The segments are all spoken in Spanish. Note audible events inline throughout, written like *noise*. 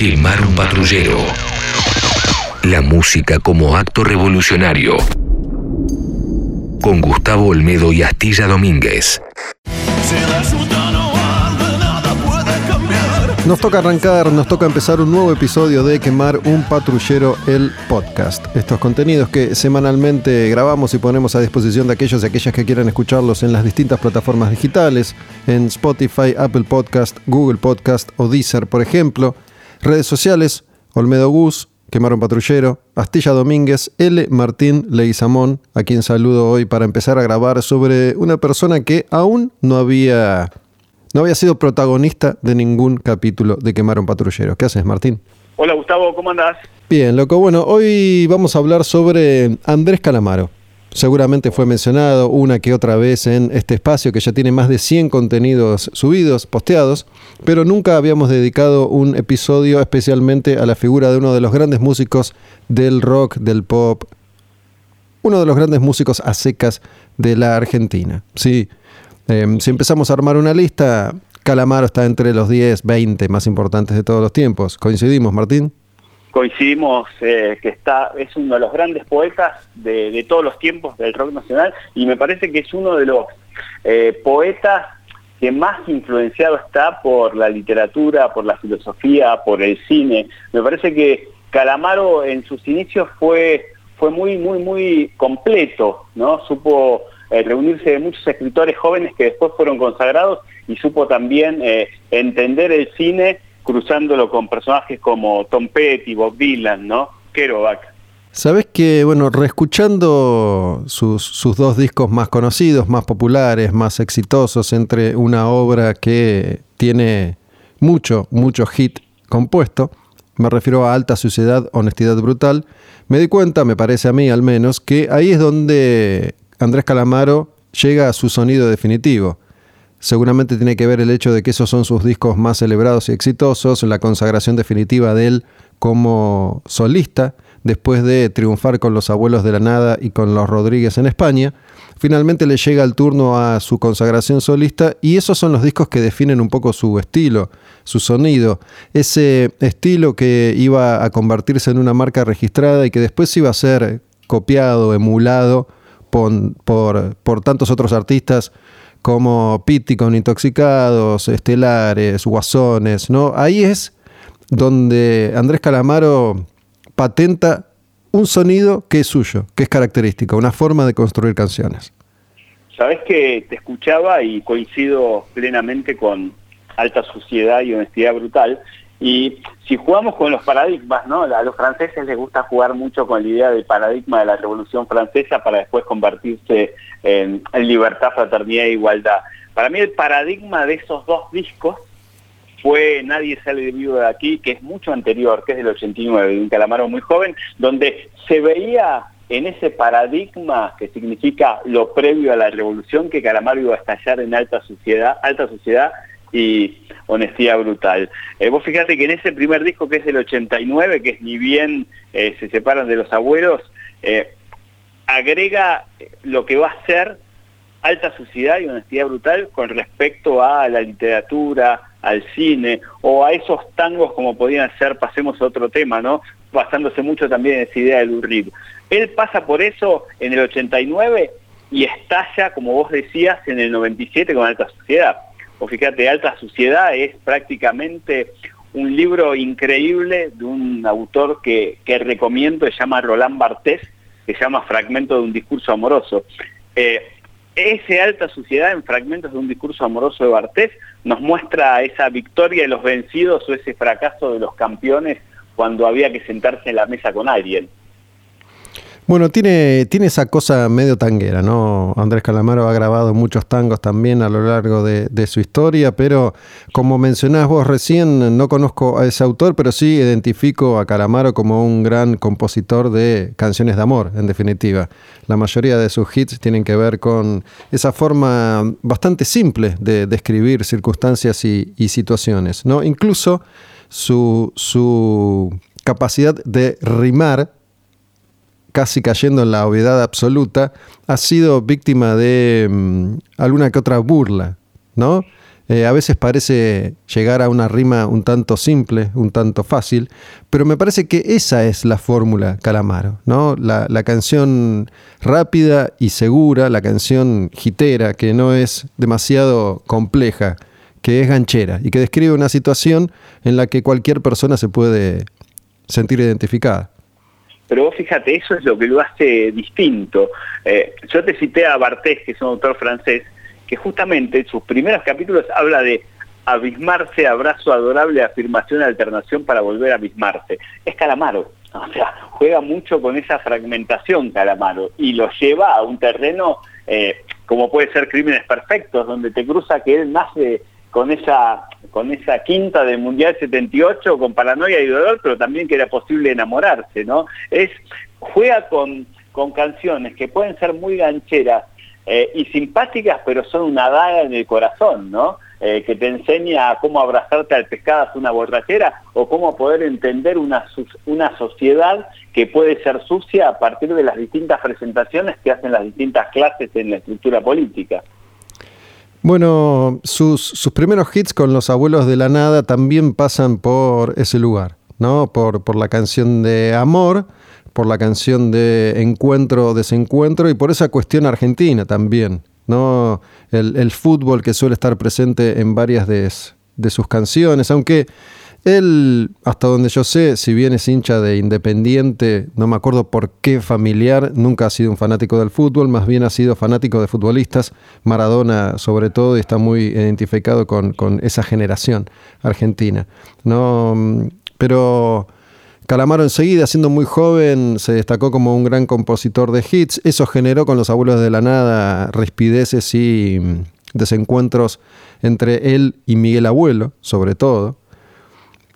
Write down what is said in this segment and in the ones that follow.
Quemar un patrullero. La música como acto revolucionario. Con Gustavo Olmedo y Astilla Domínguez. Nos toca arrancar, nos toca empezar un nuevo episodio de Quemar un Patrullero, el podcast. Estos contenidos que semanalmente grabamos y ponemos a disposición de aquellos y aquellas que quieran escucharlos en las distintas plataformas digitales, en Spotify, Apple Podcast, Google Podcast o Deezer, por ejemplo. Redes sociales, Olmedo Gus, Quemar un Patrullero, Astilla Domínguez, L. Martín Leguizamón, a quien saludo hoy para empezar a grabar sobre una persona que aún no había no había sido protagonista de ningún capítulo de Quemar un Patrullero. ¿Qué haces, Martín? Hola, Gustavo, ¿cómo andás? Bien, loco. Bueno, hoy vamos a hablar sobre Andrés Calamaro. Seguramente fue mencionado una que otra vez en este espacio que ya tiene más de 100 contenidos subidos, posteados, pero nunca habíamos dedicado un episodio especialmente a la figura de uno de los grandes músicos del rock, del pop, uno de los grandes músicos a secas de la Argentina. Sí, Em, si empezamos a armar una lista, Calamaro está entre los 10, 20 más importantes de todos los tiempos. ¿Coincidimos, Martín? Coincidimos eh, que está es uno de los grandes poetas de, todos los tiempos del rock nacional y me parece que es uno de los eh, poetas que más influenciado está por la literatura, por la filosofía, por el cine. Me parece que Calamaro en sus inicios fue, fue muy, muy, muy completo, ¿no? Supo eh, reunirse de muchos escritores jóvenes que después fueron consagrados y supo también entender el cine cruzándolo con personajes como Tom Petty, Bob Dylan, ¿no? Kerouac. Sabes que, bueno, reescuchando sus, sus, dos discos más conocidos, más populares, más exitosos, entre una obra que tiene mucho, mucho hit compuesto, me refiero a Alta Suciedad, Honestidad Brutal, me di cuenta, me parece a mí al menos, que ahí es donde Andrés Calamaro llega a su sonido definitivo. Seguramente tiene que ver el hecho de que esos son sus discos más celebrados y exitosos, la consagración definitiva de él como solista, después de triunfar con los Abuelos de la Nada y con los Rodríguez en España. Finalmente le llega el turno a su consagración solista y esos son los discos que definen un poco su estilo, su sonido, ese estilo que iba a convertirse en una marca registrada y que después iba a ser copiado, emulado por, por, tantos otros artistas como Pitti con Intoxicados, Estelares, Guasones, ¿no? Ahí es donde Andrés Calamaro patenta un sonido que es suyo, que es característico, una forma de construir canciones. Sabes que te escuchaba y coincido plenamente con alta suciedad y honestidad brutal, y si jugamos con los paradigmas, ¿no? A los franceses les gusta jugar mucho con la idea del paradigma de la Revolución Francesa para después convertirse en, libertad, fraternidad e igualdad. Para mí el paradigma de esos dos discos fue Nadie sale vivo de aquí, que es mucho anterior, que es del 89, de un Calamaro muy joven, donde se veía en ese paradigma que significa lo previo a la revolución, que Calamaro iba a estallar en alta sociedad, alta sociedad y honestidad brutal. Eh, vos fíjate que en ese primer disco que es del 89, que es ni bien eh, se separan de los abuelos, eh, agrega lo que va a ser alta suciedad y honestidad brutal con respecto a la literatura, al cine o a esos tangos como podían ser, pasemos a otro tema, ¿no? Basándose mucho también en esa idea del Urrid. Él pasa por eso en el 89 y estalla, como vos decías, en el 97 con alta suciedad o fíjate, Alta Suciedad es prácticamente un libro increíble de un autor que, recomiendo, se llama Roland Barthes, que se llama Fragmento de un discurso amoroso. Eh, ese Alta Suciedad en Fragmentos de un discurso amoroso de Bartés nos muestra esa victoria de los vencidos o ese fracaso de los campeones cuando había que sentarse en la mesa con alguien. Bueno, tiene, tiene esa cosa medio tanguera, ¿no? Andrés Calamaro ha grabado muchos tangos también a lo largo de, su historia, pero como mencionás vos recién, no conozco a ese autor, pero sí identifico a Calamaro como un gran compositor de canciones de amor, en definitiva. La mayoría de sus hits tienen que ver con esa forma bastante simple de describir circunstancias y, y situaciones, ¿no? Incluso su, su capacidad de rimar casi cayendo en la obviedad absoluta, ha sido víctima de mm, alguna que otra burla, ¿no? Eh, a veces parece llegar a una rima un tanto simple, un tanto fácil, pero me parece que esa es la fórmula Calamaro, ¿no? La, la canción rápida y segura, la canción gitera, que no es demasiado compleja, que es ganchera y que describe una situación en la que cualquier persona se puede sentir identificada. Pero vos fíjate, eso es lo que lo hace distinto. Eh, yo te cité a Bartés, que es un autor francés, que justamente en sus primeros capítulos habla de abismarse, abrazo adorable, afirmación, alternación para volver a abismarse. Es Calamaro, o sea, juega mucho con esa fragmentación Calamaro y lo lleva a un terreno eh, como puede ser Crímenes Perfectos, donde te cruza que él nace con esa, con esa quinta del Mundial 78, con paranoia y dolor, pero también que era posible enamorarse, ¿no? Es, juega con, con canciones que pueden ser muy gancheras, eh, y simpáticas, pero son una daga en el corazón, ¿no? Eh, que te enseña cómo abrazarte al pescado una borrachera o cómo poder entender una, una sociedad que puede ser sucia a partir de las distintas presentaciones que hacen las distintas clases en la estructura política. Bueno, sus, sus primeros hits con los abuelos de la nada también pasan por ese lugar, ¿no? Por, por la canción de Amor, por la canción de Encuentro, Desencuentro y por esa cuestión argentina también, ¿no? El, fútbol que suele estar presente en varias de, sus canciones, aunque él, hasta donde yo sé, si bien es hincha de Independiente, no me acuerdo por qué familiar, nunca ha sido un fanático del fútbol, más bien ha sido fanático de futbolistas, Maradona sobre todo, y está muy identificado con, esa generación argentina. ¿no? Pero Calamaro enseguida, siendo muy joven, se destacó como un gran compositor de hits. Eso generó con Los Abuelos de la Nada respideces y desencuentros entre él y Miguel Abuelo, sobre todo.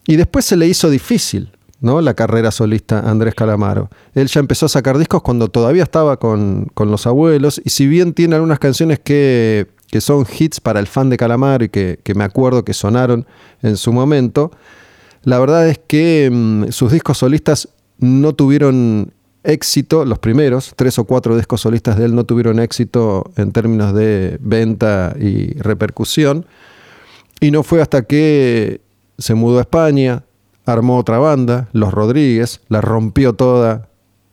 Y después se le hizo difícil ¿no? la carrera solista a Andrés Calamaro. Él ya empezó a sacar discos cuando todavía estaba con, Los Abuelos, y si bien tiene algunas canciones que, son hits para el fan de Calamaro y que me acuerdo que sonaron en su momento, la verdad es que mm, sus discos solistas no tuvieron éxito, los primeros, tres o cuatro discos solistas de él no tuvieron éxito en términos de venta y repercusión. Y no fue hasta que se mudó a España, armó otra banda, Los Rodríguez, la rompió toda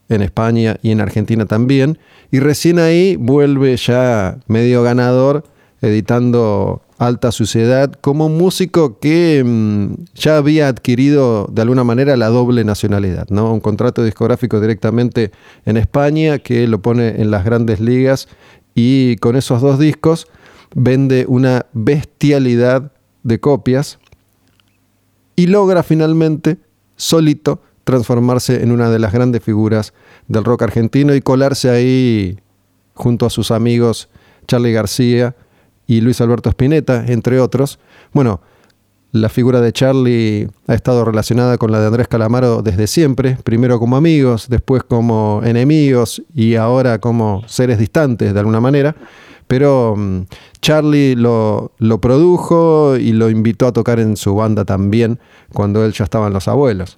en España y en Argentina también. Y recién ahí vuelve ya medio ganador, editando alta suciedad como músico que mm, ya había adquirido de alguna manera la doble nacionalidad, ¿no? Un contrato discográfico directamente en España que lo pone en las grandes ligas y con esos dos discos vende una bestialidad de copias y logra finalmente solito transformarse en una de las grandes figuras del rock argentino y colarse ahí junto a sus amigos Charlie García, y Luis Alberto Spinetta, entre otros. Bueno, la figura de Charlie ha estado relacionada con la de Andrés Calamaro desde siempre, primero como amigos, después como enemigos y ahora como seres distantes de alguna manera. Pero mm, Charlie lo, lo, produjo y lo invitó a tocar en su banda también cuando él ya estaba en Los Abuelos.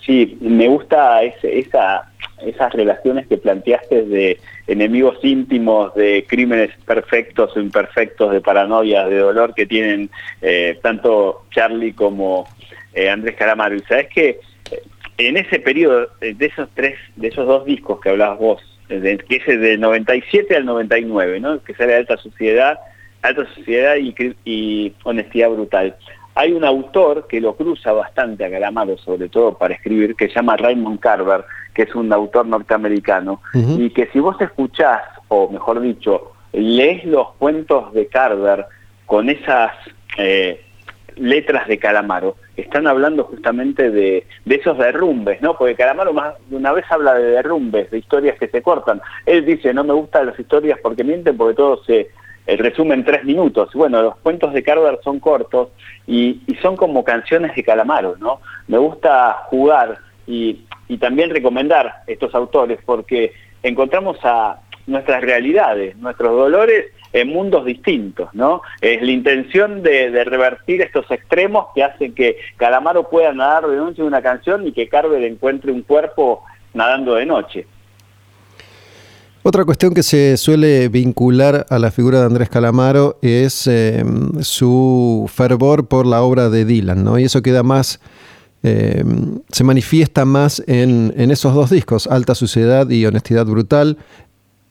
Sí, me gusta esa, esas relaciones que planteaste de enemigos íntimos, de crímenes perfectos o imperfectos, de paranoia, de dolor que tienen eh, tanto Charlie como eh, Andrés Calamaro. Y sabes que eh, en ese periodo, de esos tres, de esos dos discos que hablabas vos, que es del 97 al 99, ¿no? que sale Alta Sociedad, Alta Sociedad y, y Honestidad Brutal. Hay un autor que lo cruza bastante a Calamaro, sobre todo para escribir, que se llama Raymond Carver, que es un autor norteamericano, y que si vos escuchás, o mejor dicho, lees los cuentos de Carver con esas eh, letras de Calamaro, están hablando justamente de, esos derrumbes, ¿no? Porque Calamaro más una vez habla de derrumbes, de historias que se cortan. Él dice, no me gustan las historias porque mienten, porque todo se resume en tres minutos. Bueno, los cuentos de Carver son cortos y, y son como canciones de Calamaro, ¿no? Me gusta jugar y y también recomendar estos autores porque encontramos a nuestras realidades, nuestros dolores en mundos distintos, ¿no? Es la intención de, revertir estos extremos que hacen que Calamaro pueda nadar de noche en una canción y que Carver encuentre un cuerpo nadando de noche. Otra cuestión que se suele vincular a la figura de Andrés Calamaro es em, su fervor por la obra de Dylan, ¿no? Y eso queda más, em, se manifiesta más en, en, esos dos discos, Alta Suciedad y Honestidad Brutal.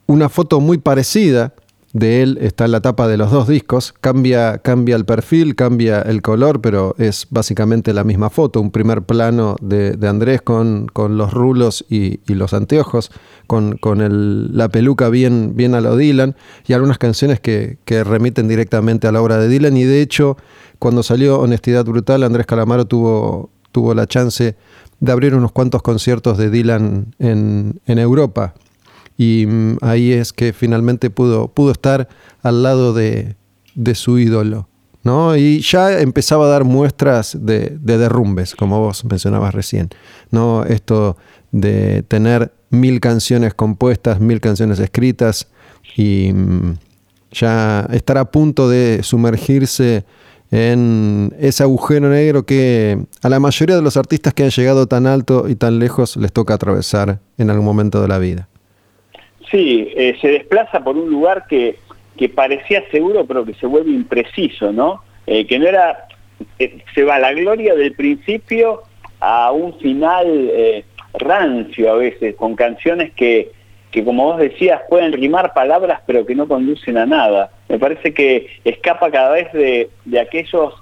Una foto muy parecida de él está en la tapa de los dos discos. Cambia, cambia el perfil, cambia el color, pero es básicamente la misma foto. Un primer plano de, Andrés con, con, los rulos y, los anteojos, con, con la peluca bien, bien a lo Dylan, y algunas canciones que, que, remiten directamente a la obra de Dylan. Y de hecho, cuando salió Honestidad Brutal, Andrés Calamaro tuvo, tuvo la chance de abrir unos cuantos conciertos de Dylan en, en Europa y mm, ahí es que finalmente pudo, pudo estar al lado de, su ídolo. ¿no? Y ya empezaba a dar muestras de, derrumbes, como vos mencionabas recién. ¿no? Esto de tener mil canciones compuestas, mil canciones escritas y mm, ya estar a punto de sumergirse en ese agujero negro que a la mayoría de los artistas que han llegado tan alto y tan lejos les toca atravesar en algún momento de la vida. Sí, eh, se desplaza por un lugar que, que parecía seguro, pero que se vuelve impreciso, ¿no? Eh, que no era, eh, se va la gloria del principio a un final rancio a veces, con canciones que, que, como vos decías, pueden rimar palabras, pero que no conducen a nada. Me parece que escapa cada vez de, de aquellos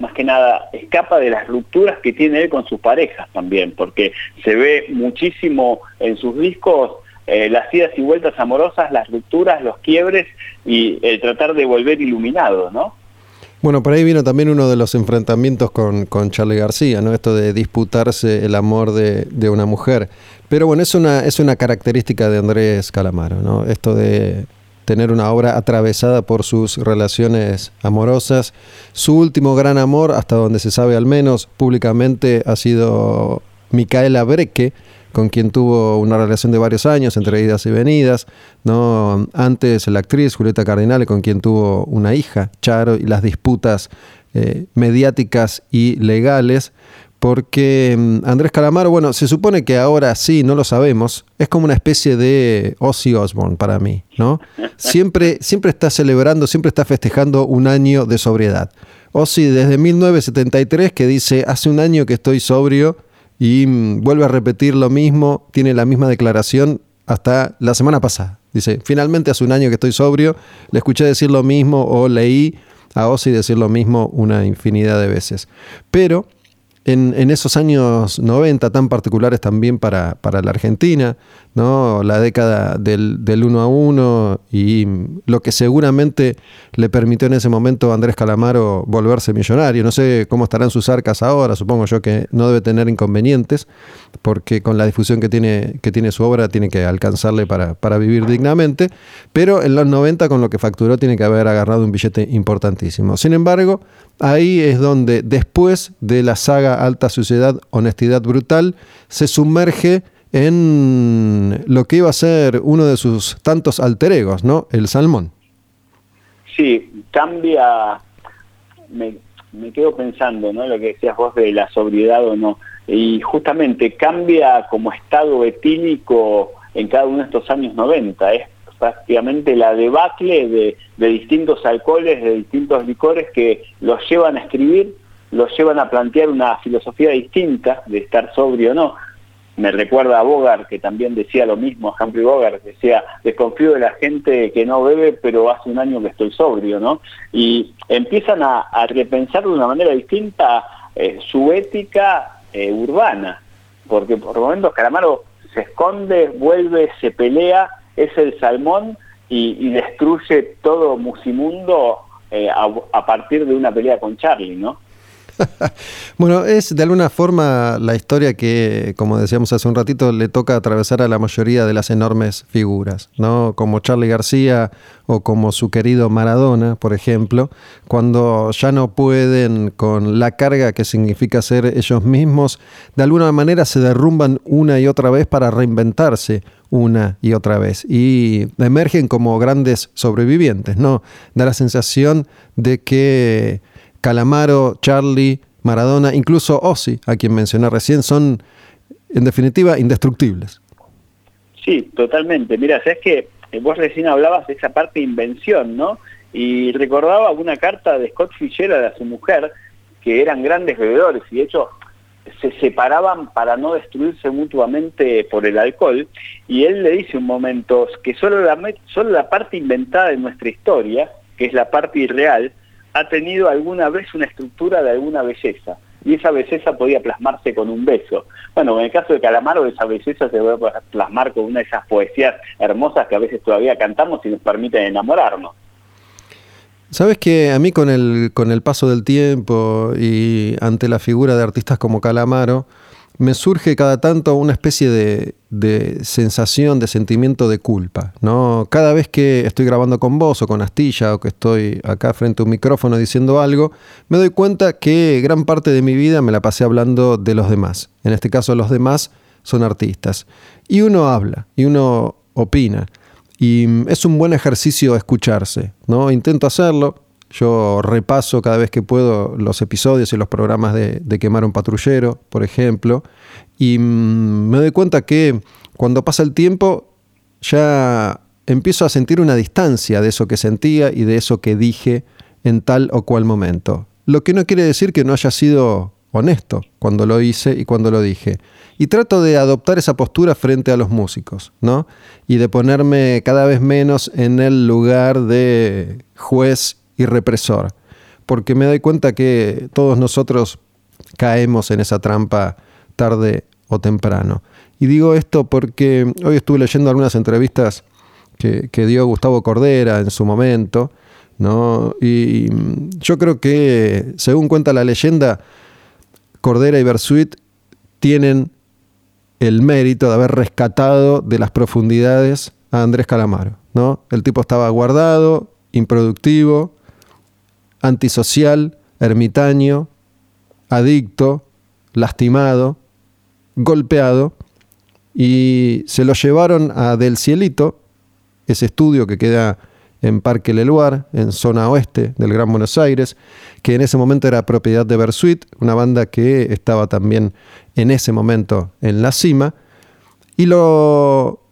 más que nada escapa de las rupturas que tiene él con sus parejas también, porque se ve muchísimo en sus discos eh, las idas y vueltas amorosas, las rupturas, los quiebres y el tratar de volver iluminado, ¿no? Bueno, por ahí vino también uno de los enfrentamientos con, con Charlie García, ¿no? Esto de disputarse el amor de, de, una mujer. Pero bueno, es una, es una característica de Andrés Calamaro, ¿no? Esto de tener una obra atravesada por sus relaciones amorosas. Su último gran amor, hasta donde se sabe al menos públicamente, ha sido Micaela Breque, con quien tuvo una relación de varios años, entre idas y venidas, ¿no? Antes la actriz Julieta Cardinale, con quien tuvo una hija, Charo, y las disputas eh, mediáticas y legales, porque mm, Andrés Calamaro, bueno, se supone que ahora sí, no lo sabemos, es como una especie de Ozzy Osbourne para mí, ¿no? Siempre, siempre está celebrando, siempre está festejando un año de sobriedad. Ozzy desde 1973 que dice, hace un año que estoy sobrio, y mm, vuelve a repetir lo mismo, tiene la misma declaración hasta la semana pasada. Dice, finalmente hace un año que estoy sobrio, le escuché decir lo mismo o leí a Ozzy decir lo mismo una infinidad de veces. Pero en, esos años 90 tan particulares también para, para la Argentina, ¿no? la década del, del, uno a uno y lo que seguramente le permitió en ese momento a Andrés Calamaro volverse millonario. No sé cómo estarán sus arcas ahora, supongo yo que no debe tener inconvenientes, porque con la difusión que tiene, que tiene su obra tiene que alcanzarle para, para vivir dignamente, pero en los 90 con lo que facturó tiene que haber agarrado un billete importantísimo. Sin embargo, ahí es donde después de la saga Alta Suciedad, Honestidad Brutal, se sumerge en lo que iba a ser uno de sus tantos alter egos, ¿no? El salmón. Sí, cambia, me, quedo pensando, ¿no? Lo que decías vos de la sobriedad o no, y justamente cambia como estado etílico en cada uno de estos años 90, es prácticamente la debacle de, de distintos alcoholes, de distintos licores que los llevan a escribir, los llevan a plantear una filosofía distinta de estar sobrio o no. Me recuerda a Bogart, que también decía lo mismo, a Humphrey Bogart, decía, desconfío de la gente que no bebe, pero hace un año que estoy sobrio, ¿no? Y empiezan a, repensar de una manera distinta eh, su ética eh, urbana, porque por momentos Calamaro se esconde, vuelve, se pelea, es el salmón y, destruye todo Musimundo eh, a, partir de una pelea con Charlie, ¿no? *laughs* bueno, es de alguna forma la historia que, como decíamos hace un ratito, le toca atravesar a la mayoría de las enormes figuras, ¿no? Como Charlie García o como su querido Maradona, por ejemplo, cuando ya no pueden con la carga que significa ser ellos mismos, de alguna manera se derrumban una y otra vez para reinventarse una y otra vez y emergen como grandes sobrevivientes, ¿no? Da la sensación de que Calamaro, Charlie, Maradona, incluso Ozzy, a quien mencioné recién, son en definitiva indestructibles. Sí, totalmente. Mira, sabes que vos recién hablabas de esa parte de invención, ¿no? Y recordaba una carta de Scott Fitzgerald a su mujer, que eran grandes bebedores y de hecho se separaban para no destruirse mutuamente por el alcohol, y él le dice un momento que solo la, solo la parte inventada de nuestra historia, que es la parte irreal, ha tenido alguna vez una estructura de alguna belleza, y esa belleza podía plasmarse con un beso. Bueno, en el caso de Calamaro, esa belleza se puede plasmar con una de esas poesías hermosas que a veces todavía cantamos y nos permiten enamorarnos. Sabes que a mí con el, con el paso del tiempo y ante la figura de artistas como Calamaro, me surge cada tanto una especie de, sensación, de sentimiento de culpa. ¿no? Cada vez que estoy grabando con vos o con Astilla o que estoy acá frente a un micrófono diciendo algo, me doy cuenta que gran parte de mi vida me la pasé hablando de los demás. En este caso los demás son artistas. Y uno habla, y uno opina. Y es un buen ejercicio escucharse, ¿no? Intento hacerlo. Yo repaso cada vez que puedo los episodios y los programas de, Quemar un Patrullero, por ejemplo, y mm, me doy cuenta que cuando pasa el tiempo ya empiezo a sentir una distancia de eso que sentía y de eso que dije en tal o cual momento. Lo que no quiere decir que no haya sido honesto cuando lo hice y cuando lo dije. Y trato de adoptar esa postura frente a los músicos, ¿no? Y de ponerme cada vez menos en el lugar de juez y represor. Porque me doy cuenta que todos nosotros caemos en esa trampa tarde o temprano. Y digo esto porque hoy estuve leyendo algunas entrevistas que, que dio Gustavo Cordera en su momento, ¿no? Y yo creo que, según cuenta la leyenda, Cordera y Bersuit tienen el mérito de haber rescatado de las profundidades a Andrés Calamaro. ¿no? El tipo estaba guardado, improductivo, antisocial, ermitaño, adicto, lastimado, golpeado, y se lo llevaron a Del Cielito, ese estudio que queda en Parque Leluar, en zona oeste del Gran Buenos Aires, que en ese momento era propiedad de Bersuit, una banda que estaba también en ese momento en la cima, y lo,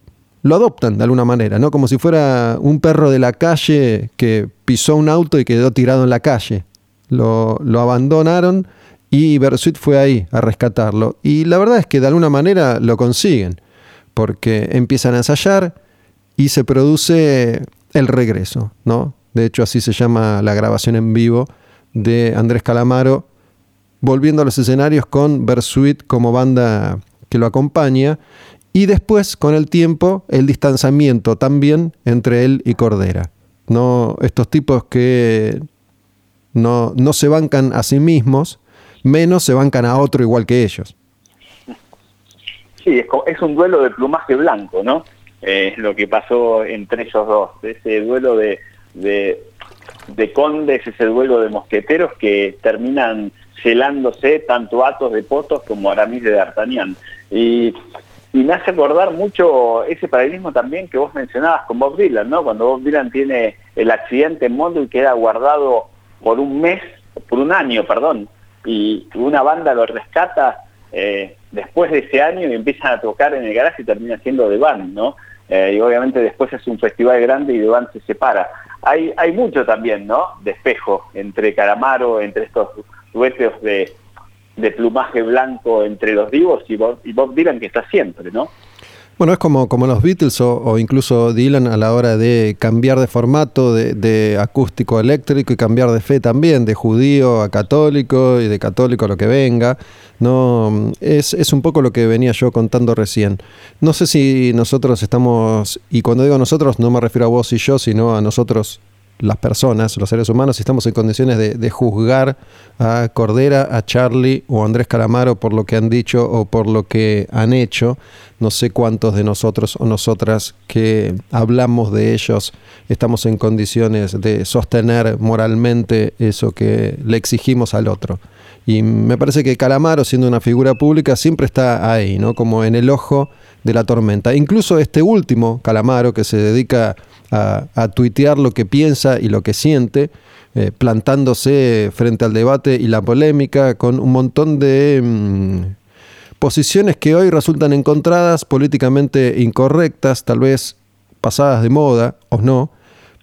lo adoptan de alguna manera, ¿no? Como si fuera un perro de la calle que pisó un auto y quedó tirado en la calle. Lo, abandonaron y Bersuit fue ahí a rescatarlo. Y la verdad es que de alguna manera lo consiguen, porque empiezan a ensayar y se produce el regreso, ¿no? De hecho, así se llama la grabación en vivo de Andrés Calamaro, volviendo a los escenarios con Bersuit como banda que lo acompaña, y después, con el tiempo, el distanciamiento también entre él y Cordera. ¿no? Estos tipos que no, no se bancan a sí mismos, menos se bancan a otro igual que ellos. Sí, es, es un duelo de plumaje blanco, ¿no? eh, lo que pasó entre ellos dos, ese duelo de, de, de, condes, ese duelo de mosqueteros que terminan celándose tanto Atos de Potos como Aramis de D'Artagnan. Y, y me hace acordar mucho ese paralelismo también que vos mencionabas con Bob Dylan, ¿no? Cuando Bob Dylan tiene el accidente en Mondo y queda guardado por un mes, por un año, perdón, y una banda lo rescata eh, después de ese año y empiezan a tocar en el garaje y termina siendo de band, ¿no? Eh, y obviamente después es un festival grande y de se separa. Hay, hay mucho también, ¿no? De espejo entre Caramaro, entre estos duetos de, de plumaje blanco entre los divos y Bob, y Bob Dylan que está siempre, ¿no? Bueno, es como, como los Beatles o, incluso Dylan a la hora de cambiar de formato de, acústico eléctrico y cambiar de fe también, de judío a católico y de católico a lo que venga. No, es, es un poco lo que venía yo contando recién. No sé si nosotros estamos, y cuando digo nosotros no me refiero a vos y yo, sino a nosotros las personas, los seres humanos, si estamos en condiciones de, juzgar a Cordera, a Charlie o a Andrés Calamaro por lo que han dicho o por lo que han hecho. No sé cuántos de nosotros o nosotras que hablamos de ellos estamos en condiciones de sostener moralmente eso que le exigimos al otro. Y me parece que Calamaro, siendo una figura pública, siempre está ahí, ¿no? Como en el ojo de la tormenta. Incluso este último, Calamaro, que se dedica a, tuitear lo que piensa y lo que siente, eh, plantándose frente al debate y la polémica con un montón de mm, posiciones que hoy resultan encontradas políticamente incorrectas, tal vez pasadas de moda o no,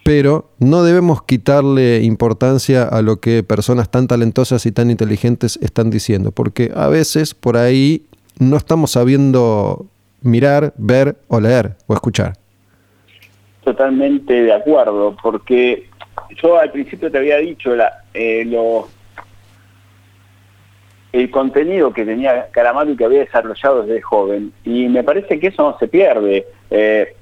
pero no debemos quitarle importancia a lo que personas tan talentosas y tan inteligentes están diciendo, porque a veces por ahí no estamos sabiendo mirar, ver o leer o escuchar. Totalmente de acuerdo, porque yo al principio te había dicho la, eh, lo, el contenido que tenía Calamaro y que había desarrollado desde joven, y me parece que eso no se pierde. Eh,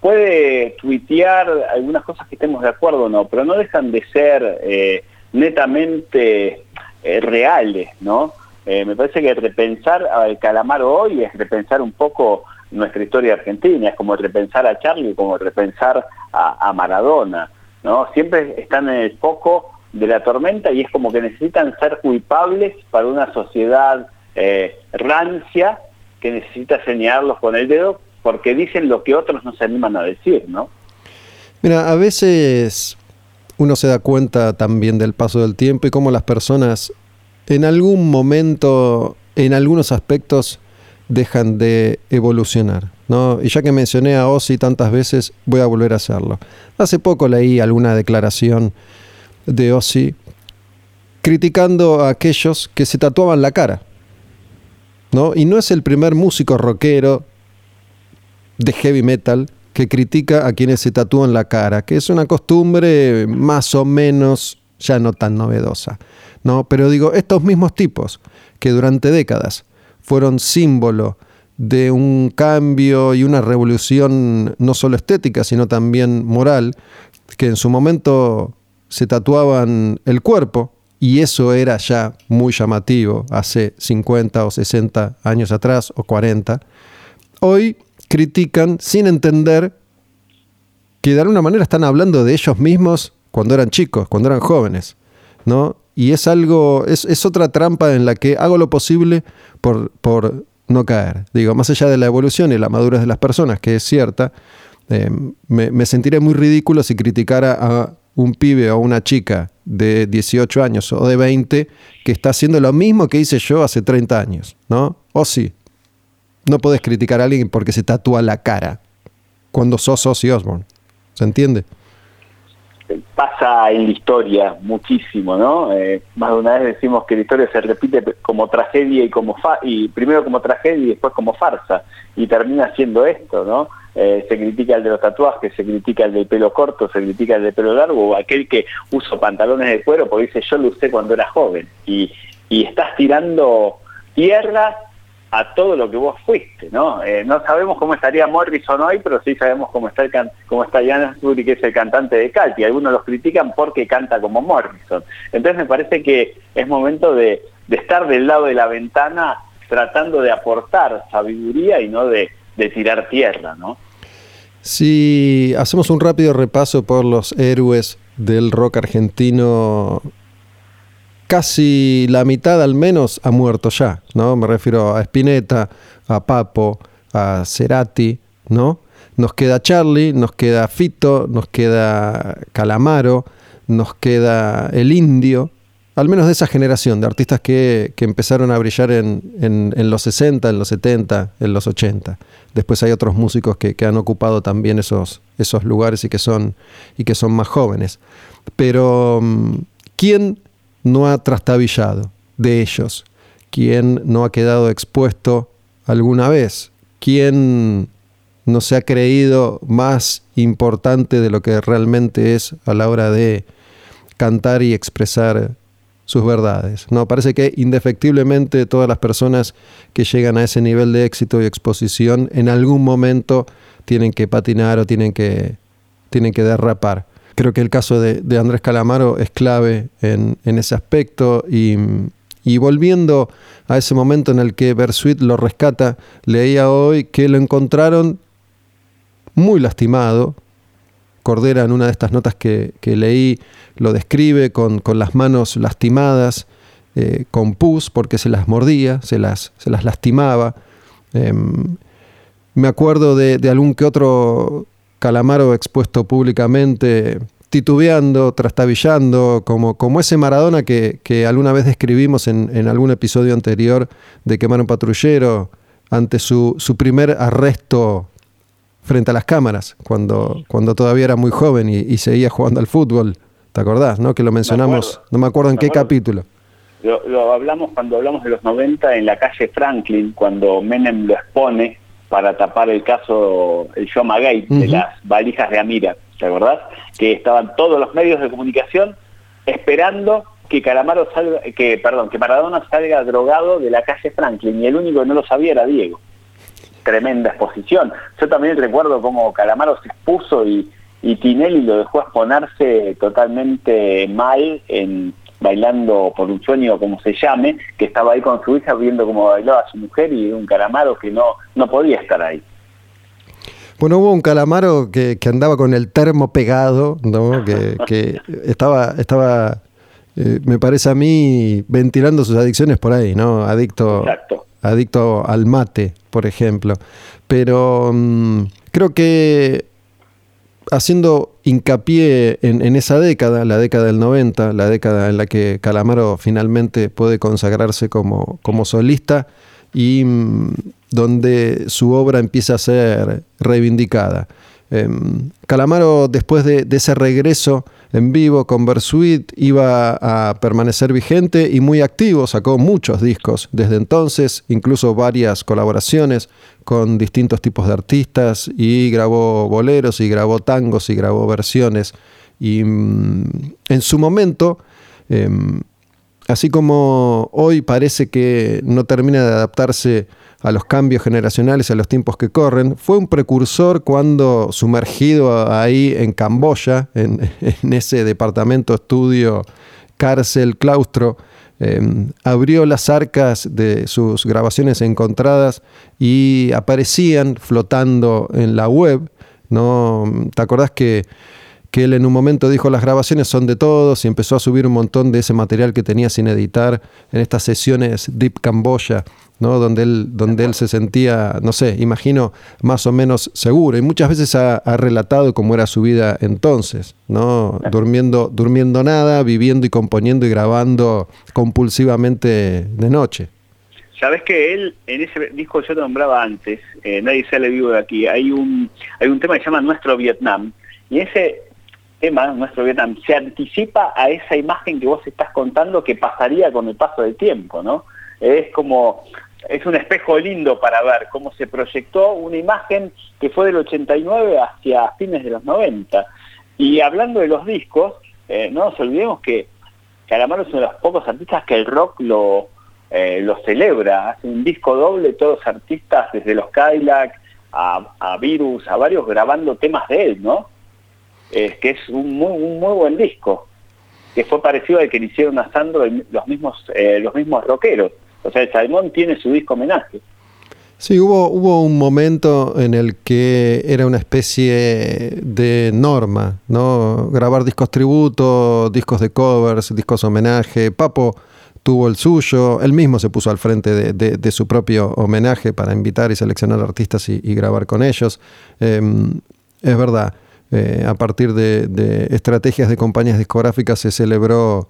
puede tuitear algunas cosas que estemos de acuerdo o no, pero no dejan de ser eh, netamente reales, ¿no? Eh, me parece que repensar al Calamaro hoy es repensar un poco nuestra historia argentina, es como repensar a Charlie, como repensar a, a Maradona, ¿no? Siempre están en el foco de la tormenta y es como que necesitan ser culpables para una sociedad rancia que necesita señalarlos con el dedo porque dicen lo que otros no se animan a decir, ¿no? Mira, a veces uno se da cuenta también del paso del tiempo y cómo las personas en algún momento, en algunos aspectos, dejan de evolucionar. ¿no? Y ya que mencioné a Ozzy tantas veces, voy a volver a hacerlo. Hace poco leí alguna declaración de Ozzy criticando a aquellos que se tatuaban la cara. ¿no? Y no es el primer músico rockero de heavy metal que critica a quienes se tatúan la cara, que es una costumbre más o menos ya no tan novedosa. ¿No? Pero digo, estos mismos tipos que durante décadas fueron símbolo de un cambio y una revolución no solo estética, sino también moral, que en su momento se tatuaban el cuerpo, y eso era ya muy llamativo hace 50 o 60 años atrás, o 40, hoy critican sin entender que de alguna manera están hablando de ellos mismos cuando eran chicos, cuando eran jóvenes, ¿no? Y es algo, es, otra trampa en la que hago lo posible por, por, no caer. Digo, más allá de la evolución y la madurez de las personas, que es cierta, eh, me, me, sentiré muy ridículo si criticara a un pibe o una chica de 18 años o de 20 que está haciendo lo mismo que hice yo hace 30 años, ¿no? O sí, no podés criticar a alguien porque se tatúa la cara cuando sos Ozzy Osbourne. ¿Se entiende? Pasa en la historia muchísimo, ¿no? Eh, más de una vez decimos que la historia se repite como tragedia y como fa y primero como tragedia y después como farsa y termina siendo esto, ¿no? Eh, se critica el de los tatuajes, se critica el del pelo corto, se critica el del pelo largo, o aquel que usa pantalones de cuero porque dice yo lo usé cuando era joven y, y estás tirando tierra a todo lo que vos fuiste, ¿no? Eh, no sabemos cómo estaría Morrison hoy, pero sí sabemos cómo está el cómo está Jan que es el cantante de Calti. Algunos los critican porque canta como Morrison. Entonces me parece que es momento de, estar del lado de la ventana tratando de aportar sabiduría y no de, de tirar tierra, ¿no? Si hacemos un rápido repaso por los héroes del rock argentino casi la mitad al menos ha muerto ya, ¿no? Me refiero a Spinetta, a Papo, a Cerati, ¿no? Nos queda Charlie, nos queda Fito, nos queda Calamaro, nos queda El Indio, al menos de esa generación de artistas que, empezaron a brillar en, los 60, en los 70, en los 80. Después hay otros músicos que, han ocupado también esos, esos lugares y que, son, y que son más jóvenes. Pero, mm, ¿quién no ha trastabillado de ellos? ¿Quién no ha quedado expuesto alguna vez? ¿Quién no se ha creído más importante de lo que realmente es a la hora de cantar y expresar sus verdades. No, parece que indefectiblemente todas las personas que llegan a ese nivel de éxito y exposición en algún momento tienen que patinar o tienen que, tienen que derrapar creo que el caso de, Andrés Calamaro es clave en, ese aspecto y, volviendo a ese momento en el que Bersuit lo rescata, leía hoy que lo encontraron muy lastimado. Cordera en una de estas notas que, leí lo describe con, las manos lastimadas, eh, con pus, porque se las mordía, se las, lastimaba. Em, me acuerdo de, algún que otro Calamaro expuesto públicamente titubeando, trastabillando, como, como ese Maradona que, que alguna vez describimos en, en, algún episodio anterior de Quemar un patrullero ante su, su primer arresto frente a las cámaras, cuando, cuando todavía era muy joven y, seguía jugando al fútbol. ¿Te acordás, no? Que lo mencionamos, no me acuerdo en qué capítulo. Lo, hablamos cuando hablamos de los 90 en la calle Franklin, cuando Menem lo expone para tapar el caso, el Shoma Gate, de las valijas de Amira, ¿te acordás? Que estaban todos los medios de comunicación esperando que Calamaro salga, que, perdón, que Maradona salga drogado de la calle Franklin y el único que no lo sabía era Diego. Tremenda exposición. Yo también recuerdo cómo Calamaro se expuso y, y Tinelli lo dejó exponerse totalmente mal en bailando por un sueño, como se llame, que estaba ahí con su hija viendo cómo bailaba su mujer y un Calamaro que no, no podía estar ahí. Bueno, hubo un calamaro que, que andaba con el termo pegado, ¿no? que, que *laughs* estaba, estaba eh, me parece a mí, ventilando sus adicciones por ahí, ¿no? Adicto, adicto al mate, por ejemplo. Pero mm, creo que haciendo hincapié en, esa década, la década del 90, la década en la que Calamaro finalmente puede consagrarse como, como solista y mm, donde su obra empieza a ser reivindicada. Em, Calamaro, después de, ese regreso en vivo con Versuit, iba a permanecer vigente y muy activo, sacó muchos discos desde entonces, incluso varias colaboraciones con distintos tipos de artistas y grabó boleros y grabó tangos y grabó versiones. Y mm, en su momento, em, así como hoy parece que no termina de adaptarse a los cambios generacionales, a los tiempos que corren. Fue un precursor cuando, sumergido ahí en Camboya, en, *laughs* ese departamento, estudio, cárcel, claustro, em, abrió las arcas de sus grabaciones encontradas y aparecían flotando en la web. ¿no? ¿Te acordás que, que él en un momento dijo las grabaciones son de todos y empezó a subir un montón de ese material que tenía sin editar en estas sesiones Deep Camboya ¿no? donde, él, donde él se sentía, no sé, imagino, más o menos seguro. Y muchas veces ha, relatado cómo era su vida entonces, ¿no? durmiendo, durmiendo nada, viviendo y componiendo y grabando compulsivamente de noche. Sabes que él, en ese disco yo te nombraba antes, eh, Nadie sale vivo de aquí, hay un, hay un tema que se llama Nuestro Vietnam, y ese tema, Nuestro Vietnam, se anticipa a esa imagen que vos estás contando que pasaría con el paso del tiempo, ¿no? Es como es un espejo lindo para ver cómo se proyectó una imagen que fue del 89 hacia fines de los 90. Y hablando de los discos, eh, no nos olvidemos que Calamaro es uno de los pocos artistas que el rock lo, eh, lo celebra. Hace un disco doble, todos artistas, desde los Cadillac a, Virus, a varios, grabando temas de él, ¿no? Es que es un muy, buen disco, que fue parecido al que le hicieron a Sandro los mismos, eh, los mismos rockeros. O sea, el Salmón tiene su disco homenaje. Sí, hubo, hubo un momento en el que era una especie de norma, ¿no? Grabar discos tributo, discos de covers, discos homenaje. Papo tuvo el suyo, él mismo se puso al frente de, su propio homenaje para invitar y seleccionar artistas y, grabar con ellos. Em, es verdad, eh, a partir de estrategias de compañías discográficas se celebró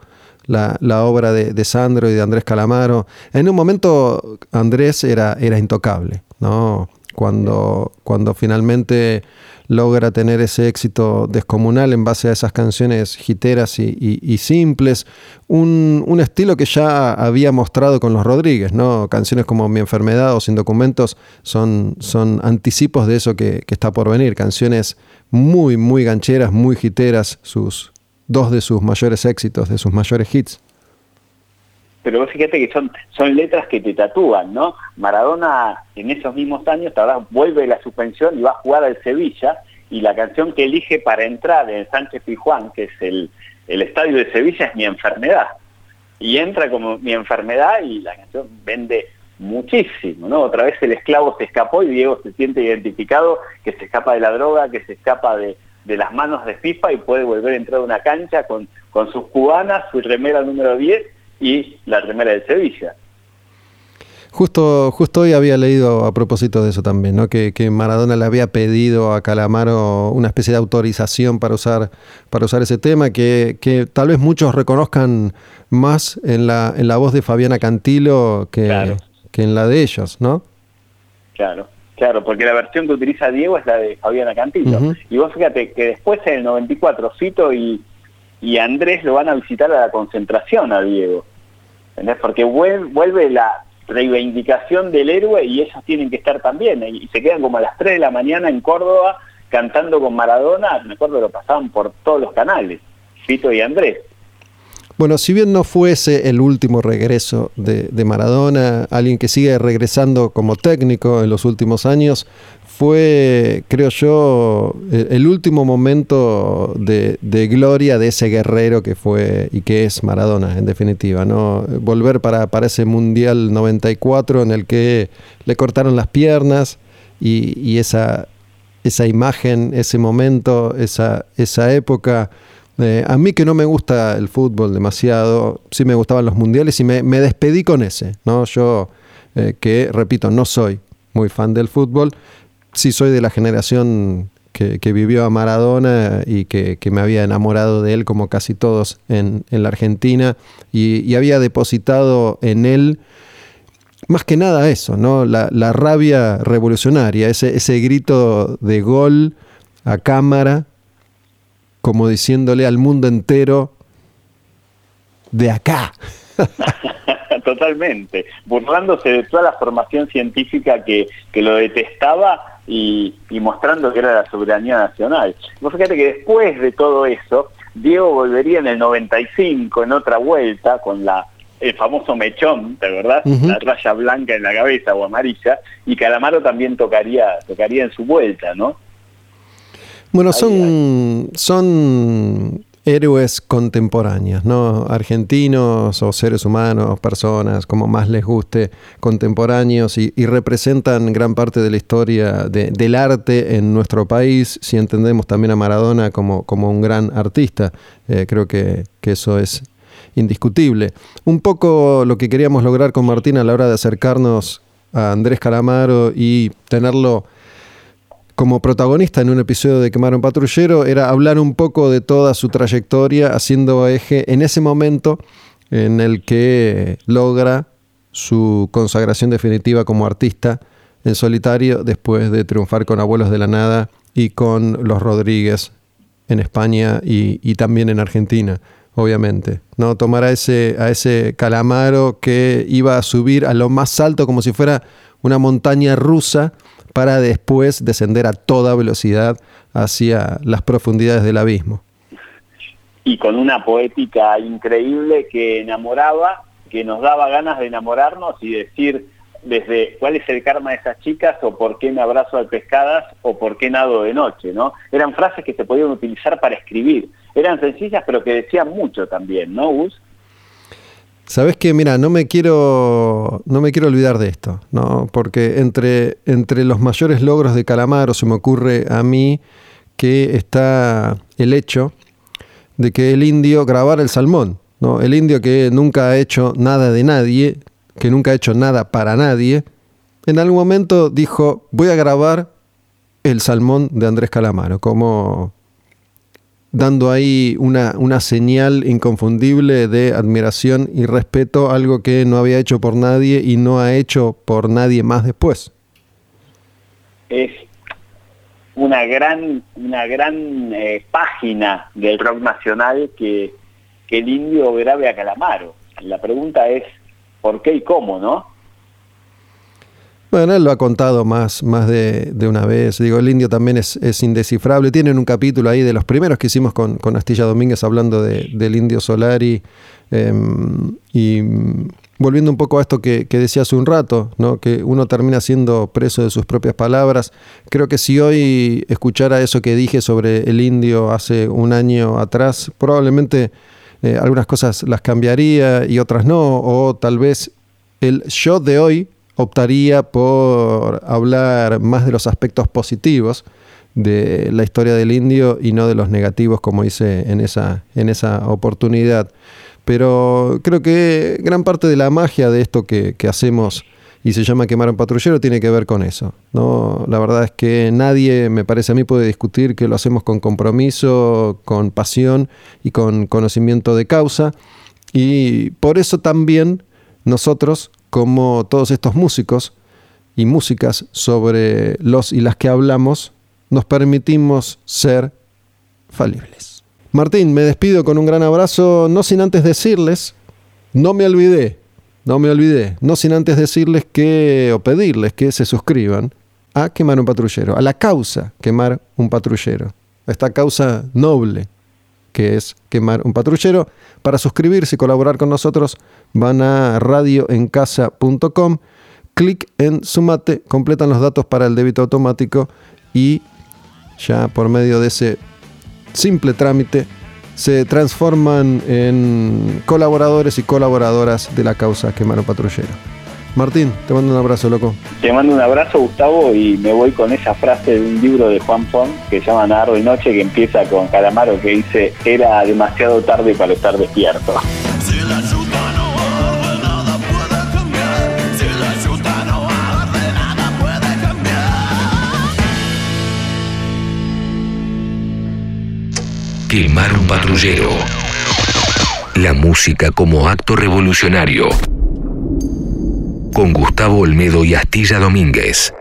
la, obra de, Sandro y de Andrés Calamaro. En un momento Andrés era, era intocable, ¿no? Cuando, cuando finalmente logra tener ese éxito descomunal en base a esas canciones jiteras y, simples, un, estilo que ya había mostrado con los Rodríguez, ¿no? Canciones como Mi enfermedad o Sin documentos son, son anticipos de eso que, que está por venir, canciones muy, muy gancheras, muy jiteras, sus, dos de sus mayores éxitos, de sus mayores hits. Pero vos fíjate que son, son letras que te tatúan, ¿no? Maradona en esos mismos años, ahora vuelve la suspensión y va a jugar al Sevilla, y la canción que elige para entrar en Sánchez Pijuán, que es el, el estadio de Sevilla, es Mi Enfermedad. Y entra como Mi Enfermedad y la canción vende muchísimo, ¿no? Otra vez el esclavo se escapó y Diego se siente identificado, que se escapa de la droga, que se escapa de, de las manos de FIFA y puede volver a entrar a una cancha con, con sus cubanas, su remera número 10 y la remera del Sevilla. Justo, justo hoy había leído a propósito de eso también, ¿no? que, Maradona le había pedido a Calamaro una especie de autorización para usar, para usar ese tema, que, que tal vez muchos reconozcan más en la, en la voz de Fabiana Cantilo que, que en la de ellos, ¿no? Claro, claro, porque la versión que utiliza Diego es la de Fabiana Cantilo. Y vos fíjate que después en el 94 Fito y, y Andrés lo van a visitar a la concentración a Diego. Porque vuelve la reivindicación del héroe y ellos tienen que estar también. Y se quedan como a las 3 de la mañana en Córdoba cantando con Maradona. Me acuerdo lo pasaban por todos los canales, Fito y Andrés. Bueno, si bien no fuese el último regreso de, Maradona, alguien que sigue regresando como técnico en los últimos años, fue, creo yo, el, último momento de, gloria de ese guerrero que fue y que es Maradona, en definitiva. ¿no? Volver para, para ese Mundial 94 en el que le cortaron las piernas y, esa, esa imagen, ese momento, esa, esa época eh, a mí que no me gusta el fútbol demasiado, sí me gustaban los mundiales y me, despedí con ese, ¿no? Yo, eh, que repito, no soy muy fan del fútbol, sí soy de la generación que, vivió a Maradona y que, me había enamorado de él como casi todos en, la Argentina y, había depositado en él más que nada eso, ¿no? La, rabia revolucionaria, ese, ese grito de gol a cámara como diciéndole al mundo entero, de acá. *laughs* Totalmente, burlándose de toda la formación científica que, que lo detestaba y, mostrando que era la soberanía nacional. Vos fíjate que después de todo eso, Diego volvería en el 95 en otra vuelta con la el famoso mechón, ¿te acordás? La raya blanca en la cabeza o amarilla, y Calamaro también tocaría, tocaría en su vuelta, ¿no? Bueno, son, son héroes contemporáneos, ¿no? Argentinos o seres humanos, personas, como más les guste, contemporáneos y, representan gran parte de la historia del arte en nuestro país, si entendemos también a Maradona como, como un gran artista. Eh, creo que, que eso es indiscutible. Un poco lo que queríamos lograr con Martín a la hora de acercarnos a Andrés Calamaro y tenerlo como protagonista en un episodio de Quemar un Patrullero era hablar un poco de toda su trayectoria, haciendo eje en ese momento en el que logra su consagración definitiva como artista en solitario después de triunfar con Abuelos de la Nada y con Los Rodríguez en España y, también en Argentina, obviamente. ¿no? Tomar a ese, a ese calamaro que iba a subir a lo más alto como si fuera una montaña rusa para después descender a toda velocidad hacia las profundidades del abismo. Y con una poética increíble que enamoraba, que nos daba ganas de enamorarnos y decir desde cuál es el karma de esas chicas o por qué me abrazo al pescadas o por qué nado de noche, ¿no? Eran frases que se podían utilizar para escribir. Eran sencillas pero que decían mucho también, ¿no, Gus? Sabes que, mira, no me quiero, no me quiero olvidar de esto, ¿no? Porque entre, entre los mayores logros de Calamaro se me ocurre a mí que está el hecho de que el indio grabara el salmón, ¿no? El indio que nunca ha hecho nada de nadie, que nunca ha hecho nada para nadie, en algún momento dijo, voy a grabar el salmón de Andrés Calamaro, como dando ahí una, una, señal inconfundible de admiración y respeto, algo que no había hecho por nadie y no ha hecho por nadie más después. Es una gran, una gran eh, página del rock nacional que, que el indio grabe a Calamaro. La pregunta es, ¿por qué y cómo, no? Bueno, él lo ha contado más, más de, una vez. Digo, el indio también es, indescifrable. Tienen un capítulo ahí de los primeros que hicimos con, Astilla Domínguez hablando del indio Solari. Em, y volviendo un poco a esto que, decía hace un rato, ¿no? que uno termina siendo preso de sus propias palabras. Creo que si hoy escuchara eso que dije sobre el indio hace un año atrás, probablemente eh, algunas cosas las cambiaría y otras no. O tal vez el yo de hoy optaría por hablar más de los aspectos positivos de la historia del indio y no de los negativos como hice en esa, en esa oportunidad. Pero creo que gran parte de la magia de esto que, hacemos y se llama Quemar un patrullero, tiene que ver con eso. ¿no? La verdad es que nadie, me parece a mí, puede discutir que lo hacemos con compromiso, con pasión y con conocimiento de causa. Y por eso también nosotros, como todos estos músicos y músicas sobre los y las que hablamos, nos permitimos ser falibles. Martín, me despido con un gran abrazo, no sin antes decirles, no me olvidé, no me olvidé, no sin antes decirles que, o pedirles que se suscriban a Quemar un Patrullero, a la causa Quemar un Patrullero, a esta causa noble que es Quemar un Patrullero. Para suscribirse y colaborar con nosotros, van a radioencasa.com, clic en Sumate, completan los datos para el débito automático y ya por medio de ese simple trámite se transforman en colaboradores y colaboradoras de la causa Quemar un Patrullero. Martín, te mando un abrazo, loco. Te mando un abrazo, Gustavo, y me voy con esa frase de un libro de Juan Fon que se llama Nardo y Noche, que empieza con Calamaro, que dice, era demasiado tarde para estar despierto. Quemar un patrullero. La música como acto revolucionario. Con Gustavo Olmedo y Astilla Domínguez.